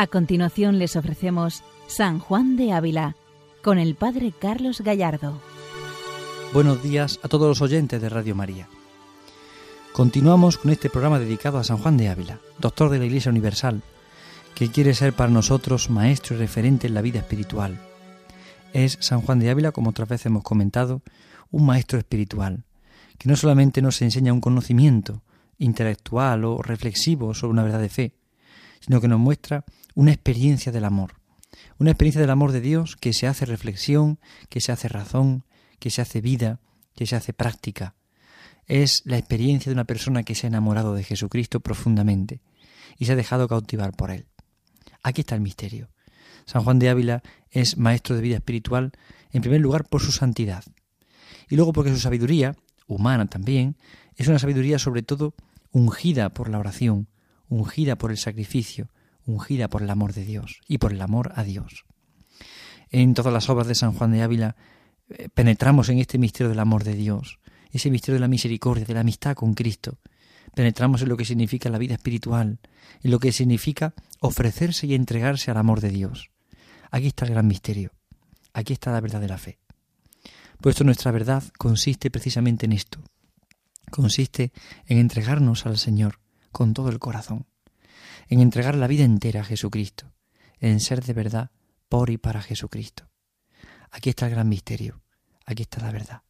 A continuación les ofrecemos San Juan de Ávila con el Padre Carlos Gallardo. Buenos días a todos los oyentes de Radio María. Continuamos con este programa dedicado a San Juan de Ávila, doctor de la Iglesia Universal, que quiere ser para nosotros maestro y referente en la vida espiritual. Es San Juan de Ávila, como otras veces hemos comentado, un maestro espiritual, que no solamente nos enseña un conocimiento intelectual o reflexivo sobre una verdad de fe, sino que nos muestra una experiencia del amor, una experiencia del amor de Dios que se hace reflexión, que se hace razón, que se hace vida, que se hace práctica. Es la experiencia de una persona que se ha enamorado de Jesucristo profundamente y se ha dejado cautivar por él. Aquí está el misterio. San Juan de Ávila es maestro de vida espiritual, en primer lugar por su santidad, y luego porque su sabiduría, humana también, es una sabiduría sobre todo ungida por la oración, ungida por el sacrificio, ungida por el amor de Dios y por el amor a Dios. En todas las obras de San Juan de Ávila eh, penetramos en este misterio del amor de Dios, ese misterio de la misericordia, de la amistad con Cristo. Penetramos en lo que significa la vida espiritual, en lo que significa ofrecerse y entregarse al amor de Dios. Aquí está el gran misterio. Aquí está la verdad de la fe. Puesto nuestra verdad consiste precisamente en esto. Consiste en entregarnos al Señor con todo el corazón en entregar la vida entera a Jesucristo, en ser de verdad por y para Jesucristo. Aquí está el gran misterio, aquí está la verdad.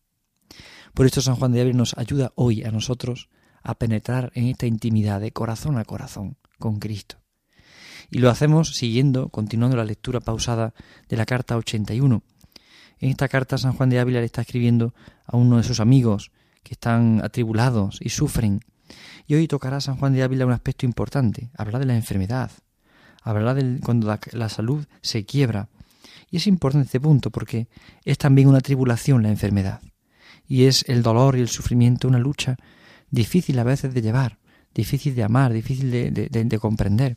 Por esto San Juan de Ávila nos ayuda hoy a nosotros a penetrar en esta intimidad de corazón a corazón con Cristo. Y lo hacemos siguiendo, continuando la lectura pausada de la carta 81. En esta carta San Juan de Ávila le está escribiendo a uno de sus amigos que están atribulados y sufren y hoy tocará San Juan de Ávila un aspecto importante, hablará de la enfermedad, hablará de cuando la, salud se quiebra. Y es importante este punto porque es también una tribulación la enfermedad. Y es el dolor y el sufrimiento una lucha difícil a veces de llevar, difícil de amar, difícil de comprender.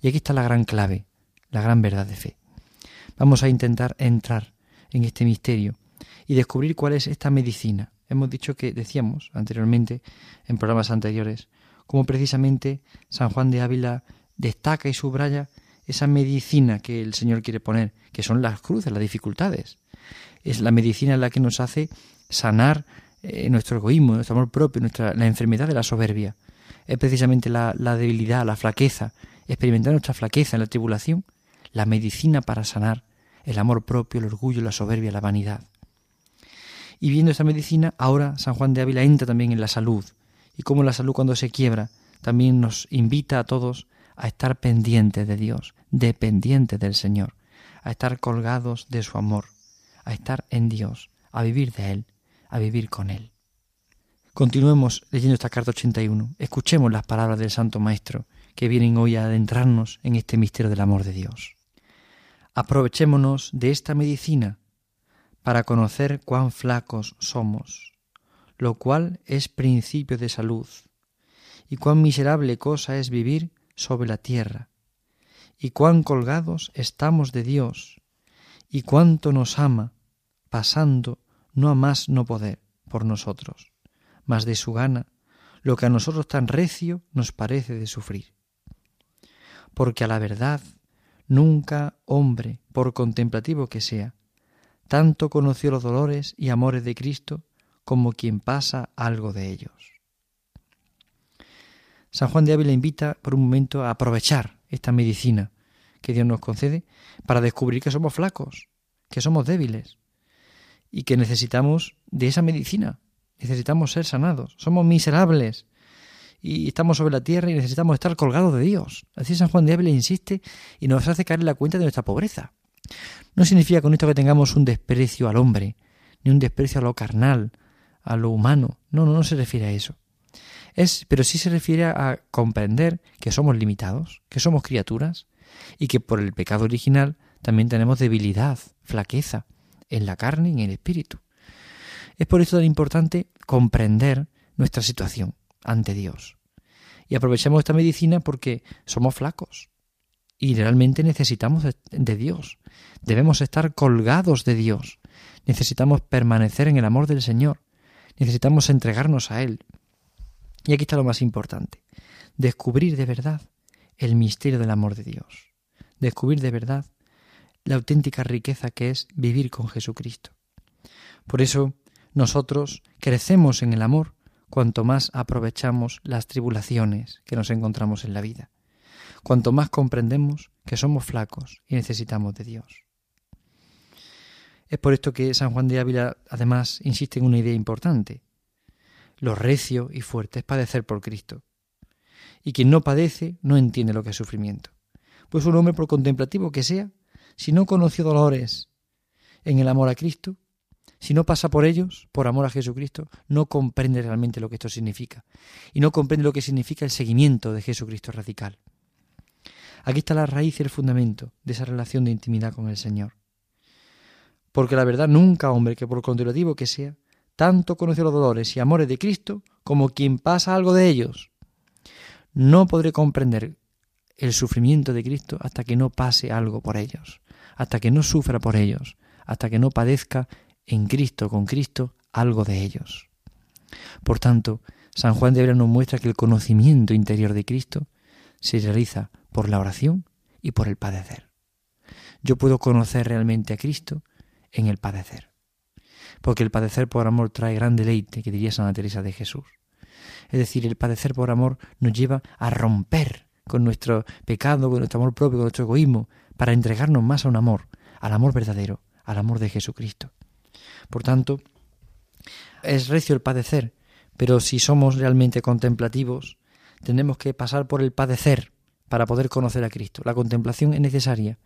Y aquí está la gran clave, la gran verdad de fe. Vamos a intentar entrar en este misterio y descubrir cuál es esta medicina, hemos dicho que decíamos anteriormente en programas anteriores, como precisamente San Juan de Ávila destaca y subraya esa medicina que el Señor quiere poner, que son las cruces, las dificultades. Es la medicina la que nos hace sanar eh, nuestro egoísmo, nuestro amor propio, nuestra, la enfermedad de la soberbia. Es precisamente la, la debilidad, la flaqueza, experimentar nuestra flaqueza en la tribulación, la medicina para sanar el amor propio, el orgullo, la soberbia, la vanidad. Y viendo esta medicina, ahora San Juan de Ávila entra también en la salud. Y como la salud cuando se quiebra, también nos invita a todos a estar pendientes de Dios, dependientes del Señor, a estar colgados de su amor, a estar en Dios, a vivir de Él, a vivir con Él. Continuemos leyendo esta carta 81. Escuchemos las palabras del Santo Maestro que vienen hoy a adentrarnos en este misterio del amor de Dios. Aprovechémonos de esta medicina para conocer cuán flacos somos, lo cual es principio de salud, y cuán miserable cosa es vivir sobre la tierra, y cuán colgados estamos de Dios, y cuánto nos ama, pasando no a más no poder por nosotros, mas de su gana, lo que a nosotros tan recio nos parece de sufrir. Porque a la verdad, nunca hombre, por contemplativo que sea, tanto conoció los dolores y amores de Cristo como quien pasa algo de ellos. San Juan de Ávila invita por un momento a aprovechar esta medicina que Dios nos concede para descubrir que somos flacos, que somos débiles y que necesitamos de esa medicina, necesitamos ser sanados, somos miserables y estamos sobre la tierra y necesitamos estar colgados de Dios. Así San Juan de Ávila insiste y nos hace caer en la cuenta de nuestra pobreza. No significa con esto que tengamos un desprecio al hombre, ni un desprecio a lo carnal, a lo humano. No, no, no se refiere a eso. Es, pero sí se refiere a comprender que somos limitados, que somos criaturas, y que por el pecado original también tenemos debilidad, flaqueza, en la carne y en el espíritu. Es por eso tan importante comprender nuestra situación ante Dios. Y aprovechemos esta medicina porque somos flacos, y realmente necesitamos de Dios. Debemos estar colgados de Dios. Necesitamos permanecer en el amor del Señor. Necesitamos entregarnos a Él. Y aquí está lo más importante. Descubrir de verdad el misterio del amor de Dios. descubrir de verdad la auténtica riqueza que es vivir con Jesucristo. Por eso nosotros crecemos en el amor cuanto más aprovechamos las tribulaciones que nos encontramos en la vida, cuanto más comprendemos que somos flacos y necesitamos de Dios. Es por esto que San Juan de Ávila además insiste en una idea importante. Lo recio y fuerte es padecer por Cristo. Y quien no padece no entiende lo que es sufrimiento. Pues un hombre por contemplativo que sea, si no conoció dolores en el amor a Cristo, si no pasa por ellos, por amor a Jesucristo, no comprende realmente lo que esto significa. Y no comprende lo que significa el seguimiento de Jesucristo radical. Aquí está la raíz y el fundamento de esa relación de intimidad con el Señor. Porque la verdad nunca hombre que por contemplativo que sea, tanto conoce los dolores y amores de Cristo como quien pasa algo de ellos. No podré comprender el sufrimiento de Cristo hasta que no pase algo por ellos, hasta que no sufra por ellos, hasta que no padezca en Cristo, con Cristo, algo de ellos. Por tanto, San Juan de Ávila nos muestra que el conocimiento interior de Cristo se realiza por la oración y por el padecer. Yo puedo conocer realmente a Cristo en el padecer. Porque el padecer por amor trae gran deleite, que diría Santa Teresa de Jesús. Es decir, el padecer por amor nos lleva a romper con nuestro pecado, con nuestro amor propio, con nuestro egoísmo, para entregarnos más a un amor, al amor verdadero, al amor de Jesucristo. Por tanto, es recio el padecer, pero si somos realmente contemplativos, tenemos que pasar por el padecer para poder conocer a Cristo. La contemplación es necesaria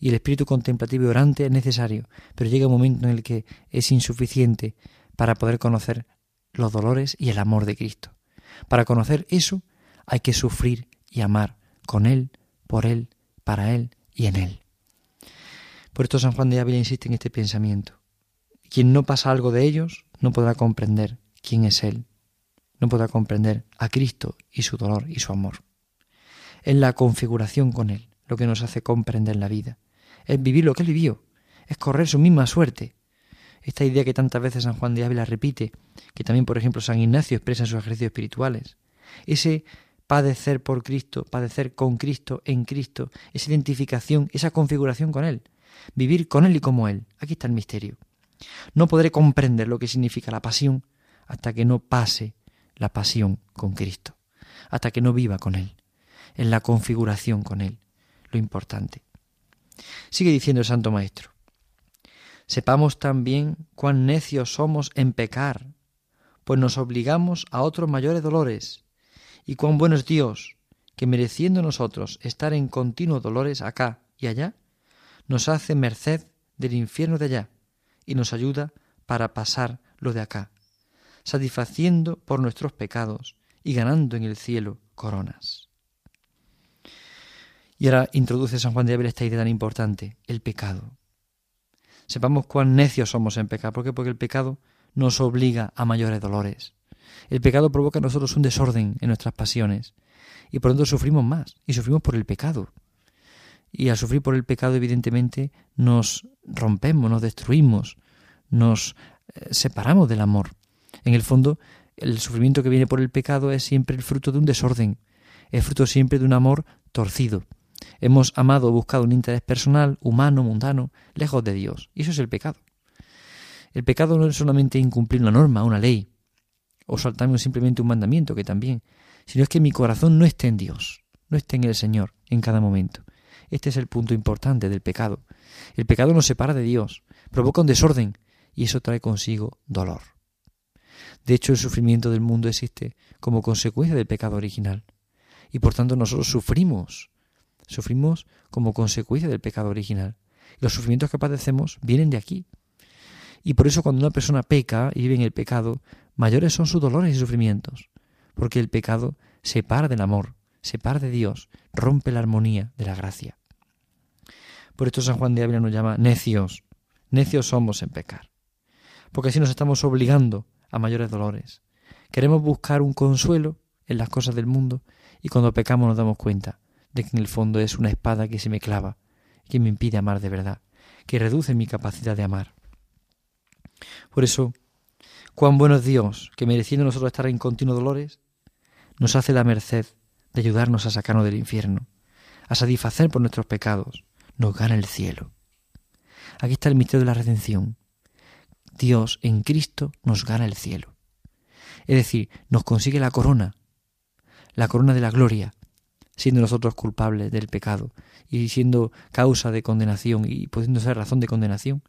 y el espíritu contemplativo y orante es necesario, pero llega un momento en el que es insuficiente para poder conocer los dolores y el amor de Cristo. Para conocer eso hay que sufrir y amar con Él, por Él, para Él y en Él. Por esto San Juan de Ávila insiste en este pensamiento. Quien no pasa algo de ellos no podrá comprender quién es Él, no podrá comprender a Cristo y su dolor y su amor. Es la configuración con Él lo que nos hace comprender la vida es vivir lo que él vivió, es correr su misma suerte. Esta idea que tantas veces San Juan de Ávila repite, que también, por ejemplo, San Ignacio expresa en sus ejercicios espirituales. Ese padecer por Cristo, padecer con Cristo, en Cristo, esa identificación, esa configuración con Él, vivir con Él y como Él. Aquí está el misterio. No podré comprender lo que significa la pasión hasta que no pase la pasión con Cristo, hasta que no viva con Él, en la configuración con Él, lo importante. Sigue diciendo el Santo Maestro. Sepamos también cuán necios somos en pecar, pues nos obligamos a otros mayores dolores, y cuán bueno es Dios, que mereciendo nosotros estar en continuos dolores acá y allá, nos hace merced del infierno de allá, y nos ayuda para pasar lo de acá, satisfaciendo por nuestros pecados y ganando en el cielo coronas. Y ahora introduce San Juan de Ávila esta idea tan importante, el pecado. Sepamos cuán necios somos en pecar. ¿Por qué? Porque el pecado nos obliga a mayores dolores. El pecado provoca en nosotros un desorden en nuestras pasiones y por lo tanto sufrimos más y sufrimos por el pecado. Y al sufrir por el pecado evidentemente nos rompemos, nos destruimos, nos eh, separamos del amor. En el fondo, el sufrimiento que viene por el pecado es siempre el fruto de un desorden, es fruto siempre de un amor torcido. Hemos amado o buscado un interés personal, humano, mundano, lejos de Dios. Y eso es el pecado. El pecado no es solamente incumplir una norma, una ley, o saltarme simplemente un mandamiento, que también, sino es que mi corazón no esté en Dios, no esté en el Señor en cada momento. Este es el punto importante del pecado. El pecado nos separa de Dios, provoca un desorden, y eso trae consigo dolor. De hecho, el sufrimiento del mundo existe como consecuencia del pecado original. Y por tanto nosotros sufrimos Sufrimos como consecuencia del pecado original. Los sufrimientos que padecemos vienen de aquí. Y por eso cuando una persona peca y vive en el pecado, mayores son sus dolores y sufrimientos, porque el pecado separa del amor, separa de Dios, rompe la armonía de la gracia. Por esto San Juan de Ávila nos llama necios. Necios somos en pecar. Porque así nos estamos obligando a mayores dolores. Queremos buscar un consuelo en las cosas del mundo y cuando pecamos nos damos cuenta de que en el fondo es una espada que se me clava, que me impide amar de verdad, que reduce mi capacidad de amar. Por eso, cuán bueno es Dios, que mereciendo nosotros estar en continuos dolores, nos hace la merced de ayudarnos a sacarnos del infierno, a satisfacer por nuestros pecados, nos gana el cielo. Aquí está el misterio de la redención. Dios en Cristo nos gana el cielo. Es decir, nos consigue la corona, la corona de la gloria, siendo nosotros culpables del pecado y siendo causa de condenación y pudiendo ser razón de condenación,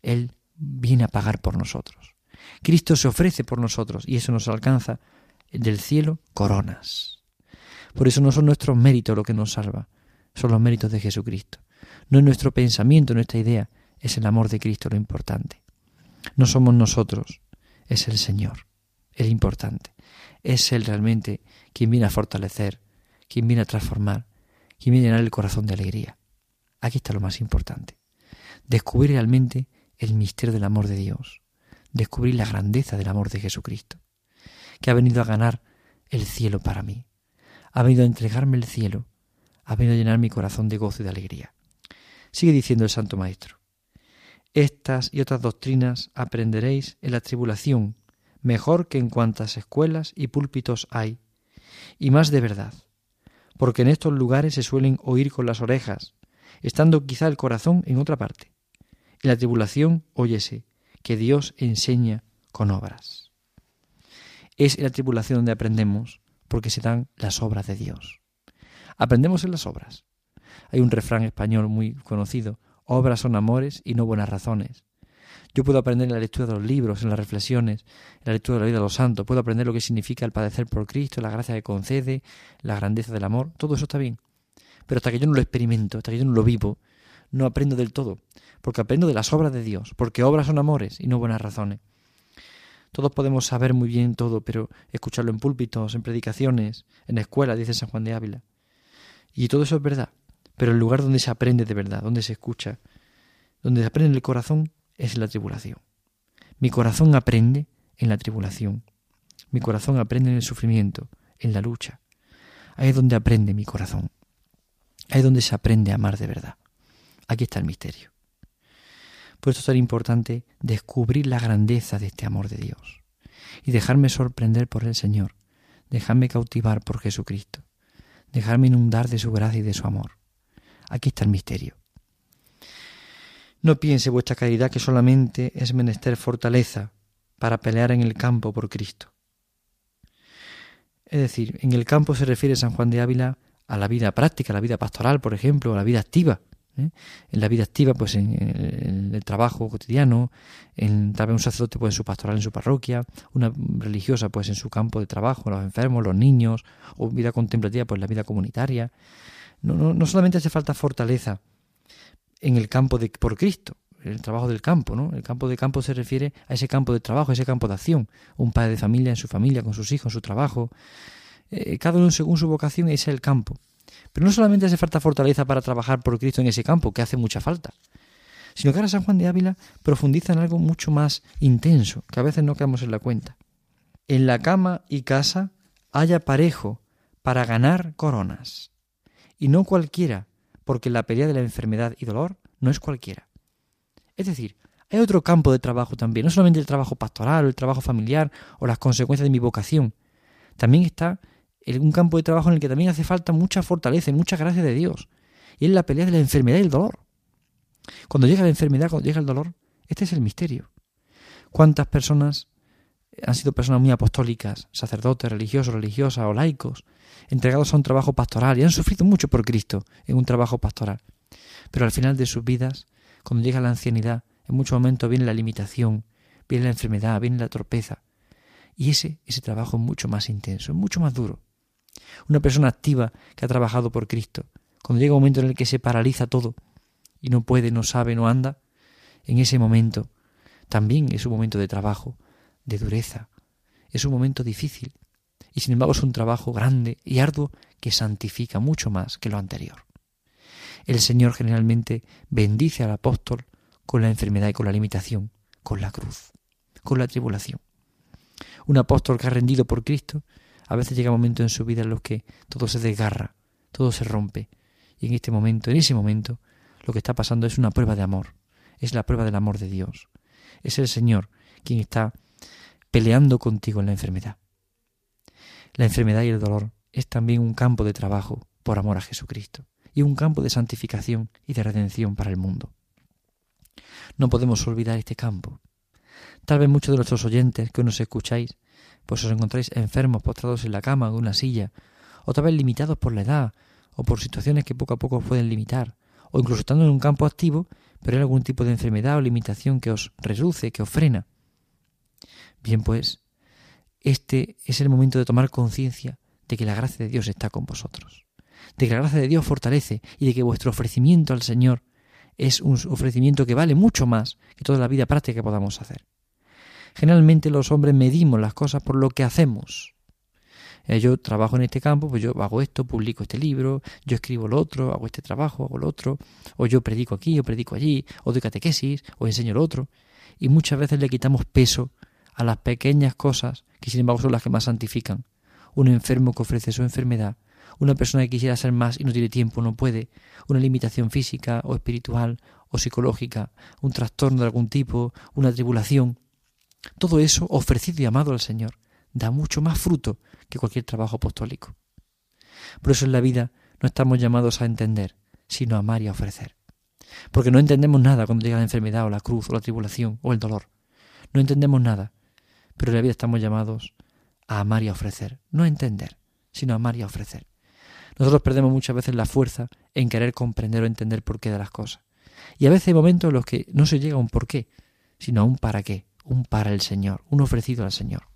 Él viene a pagar por nosotros. Cristo se ofrece por nosotros y eso nos alcanza del cielo coronas. Por eso no son nuestros méritos lo que nos salva, son los méritos de Jesucristo. No es nuestro pensamiento, nuestra idea, es el amor de Cristo lo importante. No somos nosotros, es el Señor, el importante. Es Él realmente quien viene a fortalecer, quien viene a transformar, quien viene a llenar el corazón de alegría. Aquí está lo más importante. Descubrir realmente el misterio del amor de Dios, descubrir la grandeza del amor de Jesucristo, que ha venido a ganar el cielo para mí, ha venido a entregarme el cielo, ha venido a llenar mi corazón de gozo y de alegría. Sigue diciendo el Santo Maestro, estas y otras doctrinas aprenderéis en la tribulación, mejor que en cuantas escuelas y púlpitos hay, y más de verdad, porque en estos lugares se suelen oír con las orejas, estando quizá el corazón en otra parte. En la tribulación óyese que Dios enseña con obras. Es en la tribulación donde aprendemos, porque se dan las obras de Dios. Aprendemos en las obras. Hay un refrán español muy conocido, obras son amores y no buenas razones. Yo puedo aprender en la lectura de los libros, en las reflexiones, en la lectura de la vida de los santos, puedo aprender lo que significa el padecer por Cristo, la gracia que concede, la grandeza del amor, todo eso está bien. Pero hasta que yo no lo experimento, hasta que yo no lo vivo, no aprendo del todo, porque aprendo de las obras de Dios, porque obras son amores y no buenas razones. Todos podemos saber muy bien todo, pero escucharlo en púlpitos, en predicaciones, en escuelas, dice San Juan de Ávila. Y todo eso es verdad, pero el lugar donde se aprende de verdad, donde se escucha, donde se aprende en el corazón, es en la tribulación. Mi corazón aprende en la tribulación. Mi corazón aprende en el sufrimiento, en la lucha. Ahí es donde aprende mi corazón. Ahí es donde se aprende a amar de verdad. Aquí está el misterio. Por eso es tan importante descubrir la grandeza de este amor de Dios y dejarme sorprender por el Señor, dejarme cautivar por Jesucristo, dejarme inundar de su gracia y de su amor. Aquí está el misterio. No piense vuestra caridad que solamente es menester fortaleza para pelear en el campo por Cristo. Es decir, en el campo se refiere San Juan de Ávila a la vida práctica, a la vida pastoral, por ejemplo, a la vida activa. ¿eh? En la vida activa, pues en, el trabajo cotidiano, en, tal vez un sacerdote pues en su pastoral en su parroquia, una religiosa pues en su campo de trabajo, los enfermos, los niños, o vida contemplativa pues la vida comunitaria. No, no, no solamente hace falta fortaleza en el campo de por Cristo, el trabajo del campo, ¿no? El campo de campo se refiere a ese campo de trabajo, a ese campo de acción. Un padre de familia en su familia, con sus hijos, en su trabajo. Eh, cada uno según su vocación, ese es el campo. Pero no solamente hace falta fortaleza para trabajar por Cristo en ese campo, que hace mucha falta, sino que ahora San Juan de Ávila profundiza en algo mucho más intenso, que a veces no quedamos en la cuenta. En la cama y casa haya parejo para ganar coronas, y no cualquiera, porque la pelea de la enfermedad y dolor no es cualquiera. Es decir, hay otro campo de trabajo también, no solamente el trabajo pastoral o el trabajo familiar o las consecuencias de mi vocación, también está un campo de trabajo en el que también hace falta mucha fortaleza y mucha gracia de Dios. Y es la pelea de la enfermedad y el dolor. Cuando llega la enfermedad, cuando llega el dolor, este es el misterio. ¿Cuántas personas han sido personas muy apostólicas, sacerdotes, religiosos, religiosas o laicos, entregados a un trabajo pastoral y han sufrido mucho por Cristo en un trabajo pastoral? Pero al final de sus vidas, cuando llega la ancianidad, en muchos momentos viene la limitación, viene la enfermedad, viene la torpeza. Y ese, ese trabajo es mucho más intenso, es mucho más duro. Una persona activa que ha trabajado por Cristo, cuando llega un momento en el que se paraliza todo y no puede, no sabe, no anda, en ese momento también es un momento de trabajo, de dureza, es un momento difícil y sin embargo es un trabajo grande y arduo que santifica mucho más que lo anterior. El Señor generalmente bendice al apóstol con la enfermedad y con la limitación, con la cruz, con la tribulación. Un apóstol que ha rendido por Cristo a veces llega un momento en su vida en los que todo se desgarra, todo se rompe. Y en este momento, en ese momento, lo que está pasando es una prueba de amor. Es la prueba del amor de Dios. Es el Señor quien está peleando contigo en la enfermedad. La enfermedad y el dolor es también un campo de trabajo por amor a Jesucristo. y un campo de santificación y de redención para el mundo. No podemos olvidar este campo. Tal vez muchos de nuestros oyentes que nos escucháis, pues os encontráis enfermos, postrados en la cama o en una silla, o tal vez limitados por la edad, o por situaciones que poco a poco os pueden limitar, o incluso estando en un campo activo, pero hay algún tipo de enfermedad o limitación que os reduce, que os frena. Bien, pues, este es el momento de tomar conciencia de que la gracia de Dios está con vosotros, de que la gracia de Dios fortalece y de que vuestro ofrecimiento al Señor es un ofrecimiento que vale mucho más que toda la vida práctica que podamos hacer. Generalmente los hombres medimos las cosas por lo que hacemos. Eh, yo trabajo en este campo, pues yo hago esto, publico este libro, yo escribo lo otro, hago este trabajo, hago lo otro, o yo predico aquí, o predico allí, o doy catequesis, o enseño lo otro. Y muchas veces le quitamos peso a las pequeñas cosas que sin embargo son las que más santifican. Un enfermo que ofrece su enfermedad, una persona que quisiera ser más y no tiene tiempo, no puede, una limitación física o espiritual o psicológica, un trastorno de algún tipo, una tribulación. Todo eso ofrecido y amado al Señor da mucho más fruto que cualquier trabajo apostólico. Por eso en la vida no estamos llamados a entender, sino a amar y a ofrecer. Porque no entendemos nada cuando llega la enfermedad o la cruz o la tribulación o el dolor. No entendemos nada, pero en la vida estamos llamados a amar y a ofrecer, no a entender, sino a amar y a ofrecer. Nosotros perdemos muchas veces la fuerza en querer comprender o entender por qué de las cosas. Y a veces hay momentos en los que no se llega a un por qué, sino a un para qué, un para el Señor, un ofrecido al Señor.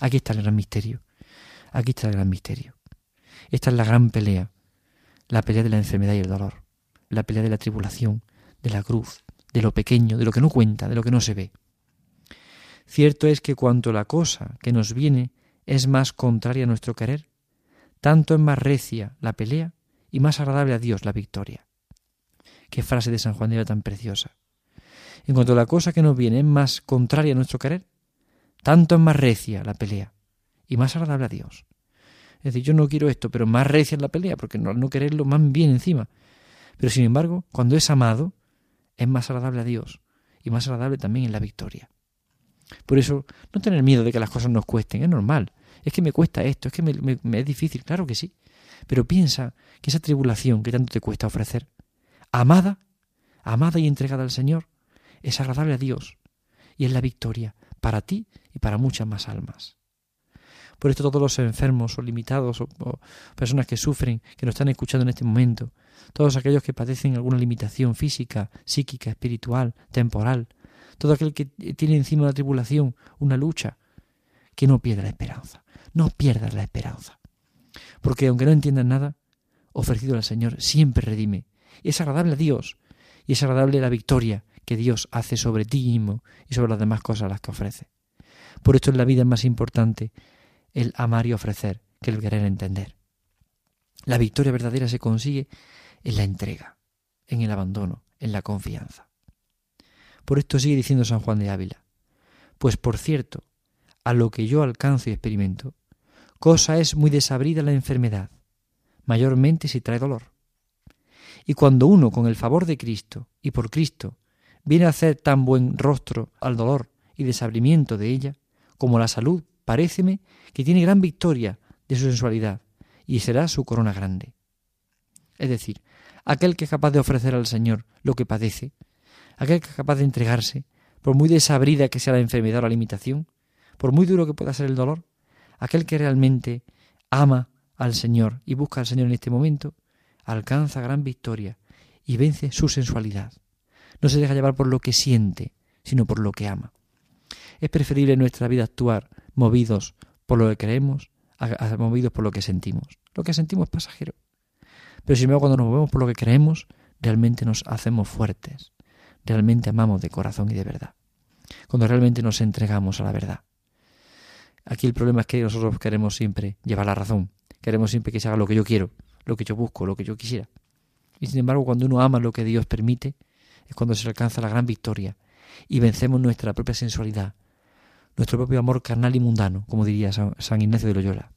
Aquí está el gran misterio. Aquí está el gran misterio. Esta es la gran pelea, la pelea de la enfermedad y el dolor, la pelea de la tribulación, de la cruz, de lo pequeño, de lo que no cuenta, de lo que no se ve. Cierto es que cuanto la cosa que nos viene es más contraria a nuestro querer, tanto es más recia la pelea y más agradable a Dios la victoria. Qué frase de San Juan de tan preciosa. En cuanto la cosa que nos viene es más contraria a nuestro querer, tanto es más recia la pelea y más agradable a Dios. Es decir, yo no quiero esto, pero más recia es la pelea, porque no, no quererlo más bien encima. Pero sin embargo, cuando es amado, es más agradable a Dios y más agradable también en la victoria. Por eso, no tener miedo de que las cosas nos cuesten, es normal. Es que me cuesta esto, es que me, es difícil, claro que sí. Pero piensa que esa tribulación que tanto te cuesta ofrecer, amada, amada y entregada al Señor, es agradable a Dios y es la victoria para ti y para muchas más almas. Por esto todos los enfermos o limitados o, o, personas que sufren, que nos están escuchando en este momento, todos aquellos que padecen alguna limitación física, psíquica, espiritual, temporal, todo aquel que tiene encima la tribulación una lucha, que no pierda la esperanza. No pierdas la esperanza. Porque aunque no entiendas nada, ofrecido al Señor siempre redime. Y es agradable a Dios. Y es agradable la victoria que Dios hace sobre ti mismo y sobre las demás cosas las que ofrece. Por esto en la vida es más importante el amar y ofrecer que el querer entender. La victoria verdadera se consigue en la entrega, en el abandono, en la confianza. Por esto sigue diciendo San Juan de Ávila. Pues por cierto, a lo que yo alcanzo y experimento, cosa es muy desabrida la enfermedad, mayormente si trae dolor. Y cuando uno, con el favor de Cristo y por Cristo, viene a hacer tan buen rostro al dolor y desabrimiento de ella, como la salud, paréceme que tiene gran victoria de su sensualidad, y será su corona grande. Es decir, aquel que es capaz de ofrecer al Señor lo que padece, aquel que es capaz de entregarse, por muy desabrida que sea la enfermedad o la limitación, por muy duro que pueda ser el dolor, aquel que realmente ama al Señor y busca al Señor en este momento, alcanza gran victoria y vence su sensualidad. No se deja llevar por lo que siente, sino por lo que ama. Es preferible en nuestra vida actuar movidos por lo que creemos a, movidos por lo que sentimos. Lo que sentimos es pasajero. Pero sin embargo, cuando nos movemos por lo que creemos, realmente nos hacemos fuertes realmente amamos de corazón y de verdad, cuando realmente nos entregamos a la verdad. Aquí el problema es que nosotros queremos siempre llevar la razón, queremos siempre que se haga lo que yo quiero, lo que yo busco, lo que yo quisiera. Y sin embargo, cuando uno ama lo que Dios permite, es cuando se alcanza la gran victoria y vencemos nuestra propia sensualidad, nuestro propio amor carnal y mundano, como diría San Ignacio de Loyola.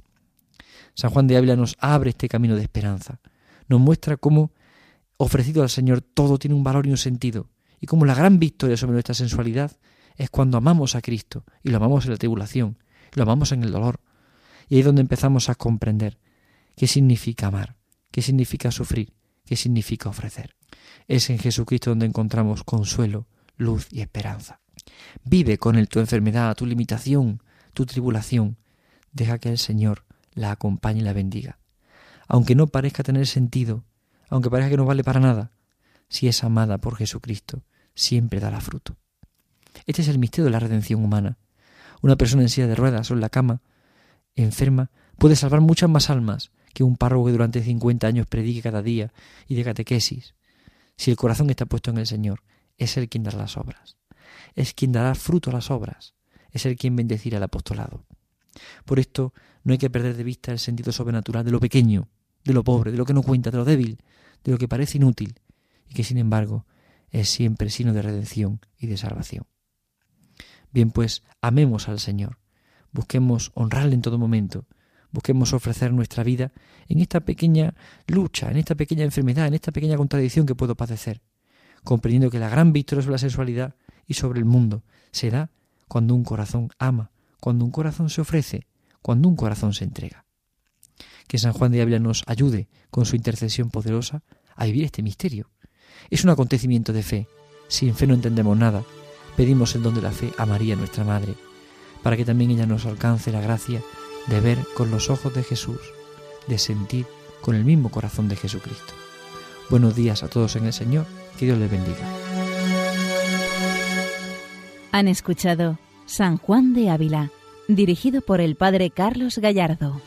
San Juan de Ávila nos abre este camino de esperanza, nos muestra cómo, ofrecido al Señor, todo tiene un valor y un sentido, y como la gran victoria sobre nuestra sensualidad es cuando amamos a Cristo y lo amamos en la tribulación, lo amamos en el dolor. Y ahí es donde empezamos a comprender qué significa amar, qué significa sufrir, qué significa ofrecer. Es en Jesucristo donde encontramos consuelo, luz y esperanza. Vive con él tu enfermedad, tu limitación, tu tribulación. Deja que el Señor la acompañe y la bendiga. Aunque no parezca tener sentido, aunque parezca que no vale para nada, si es amada por Jesucristo, siempre dará fruto. Este es el misterio de la redención humana. Una persona en silla de ruedas o en la cama, enferma, puede salvar muchas más almas que un párroco que durante cincuenta años predique cada día y de catequesis. Si el corazón está puesto en el Señor, es Él quien dará las obras. Es quien dará fruto a las obras. Es Él quien bendecirá al apostolado. Por esto no hay que perder de vista el sentido sobrenatural de lo pequeño, de lo pobre, de lo que no cuenta, de lo débil, de lo que parece inútil y que sin embargo es siempre signo de redención y de salvación. Bien, pues amemos al Señor, busquemos honrarle en todo momento, busquemos ofrecer nuestra vida en esta pequeña lucha, en esta pequeña enfermedad, en esta pequeña contradicción que puedo padecer, comprendiendo que la gran victoria sobre la sexualidad y sobre el mundo se da cuando un corazón ama, cuando un corazón se ofrece, cuando un corazón se entrega. Que San Juan de Ávila nos ayude con su intercesión poderosa a vivir este misterio. Es un acontecimiento de fe. Sin fe no entendemos nada. Pedimos el don de la fe a María, nuestra Madre, para que también ella nos alcance la gracia de ver con los ojos de Jesús, de sentir con el mismo corazón de Jesucristo. Buenos días a todos en el Señor, que Dios les bendiga. Han escuchado San Juan de Ávila, dirigido por el Padre Carlos Gallardo.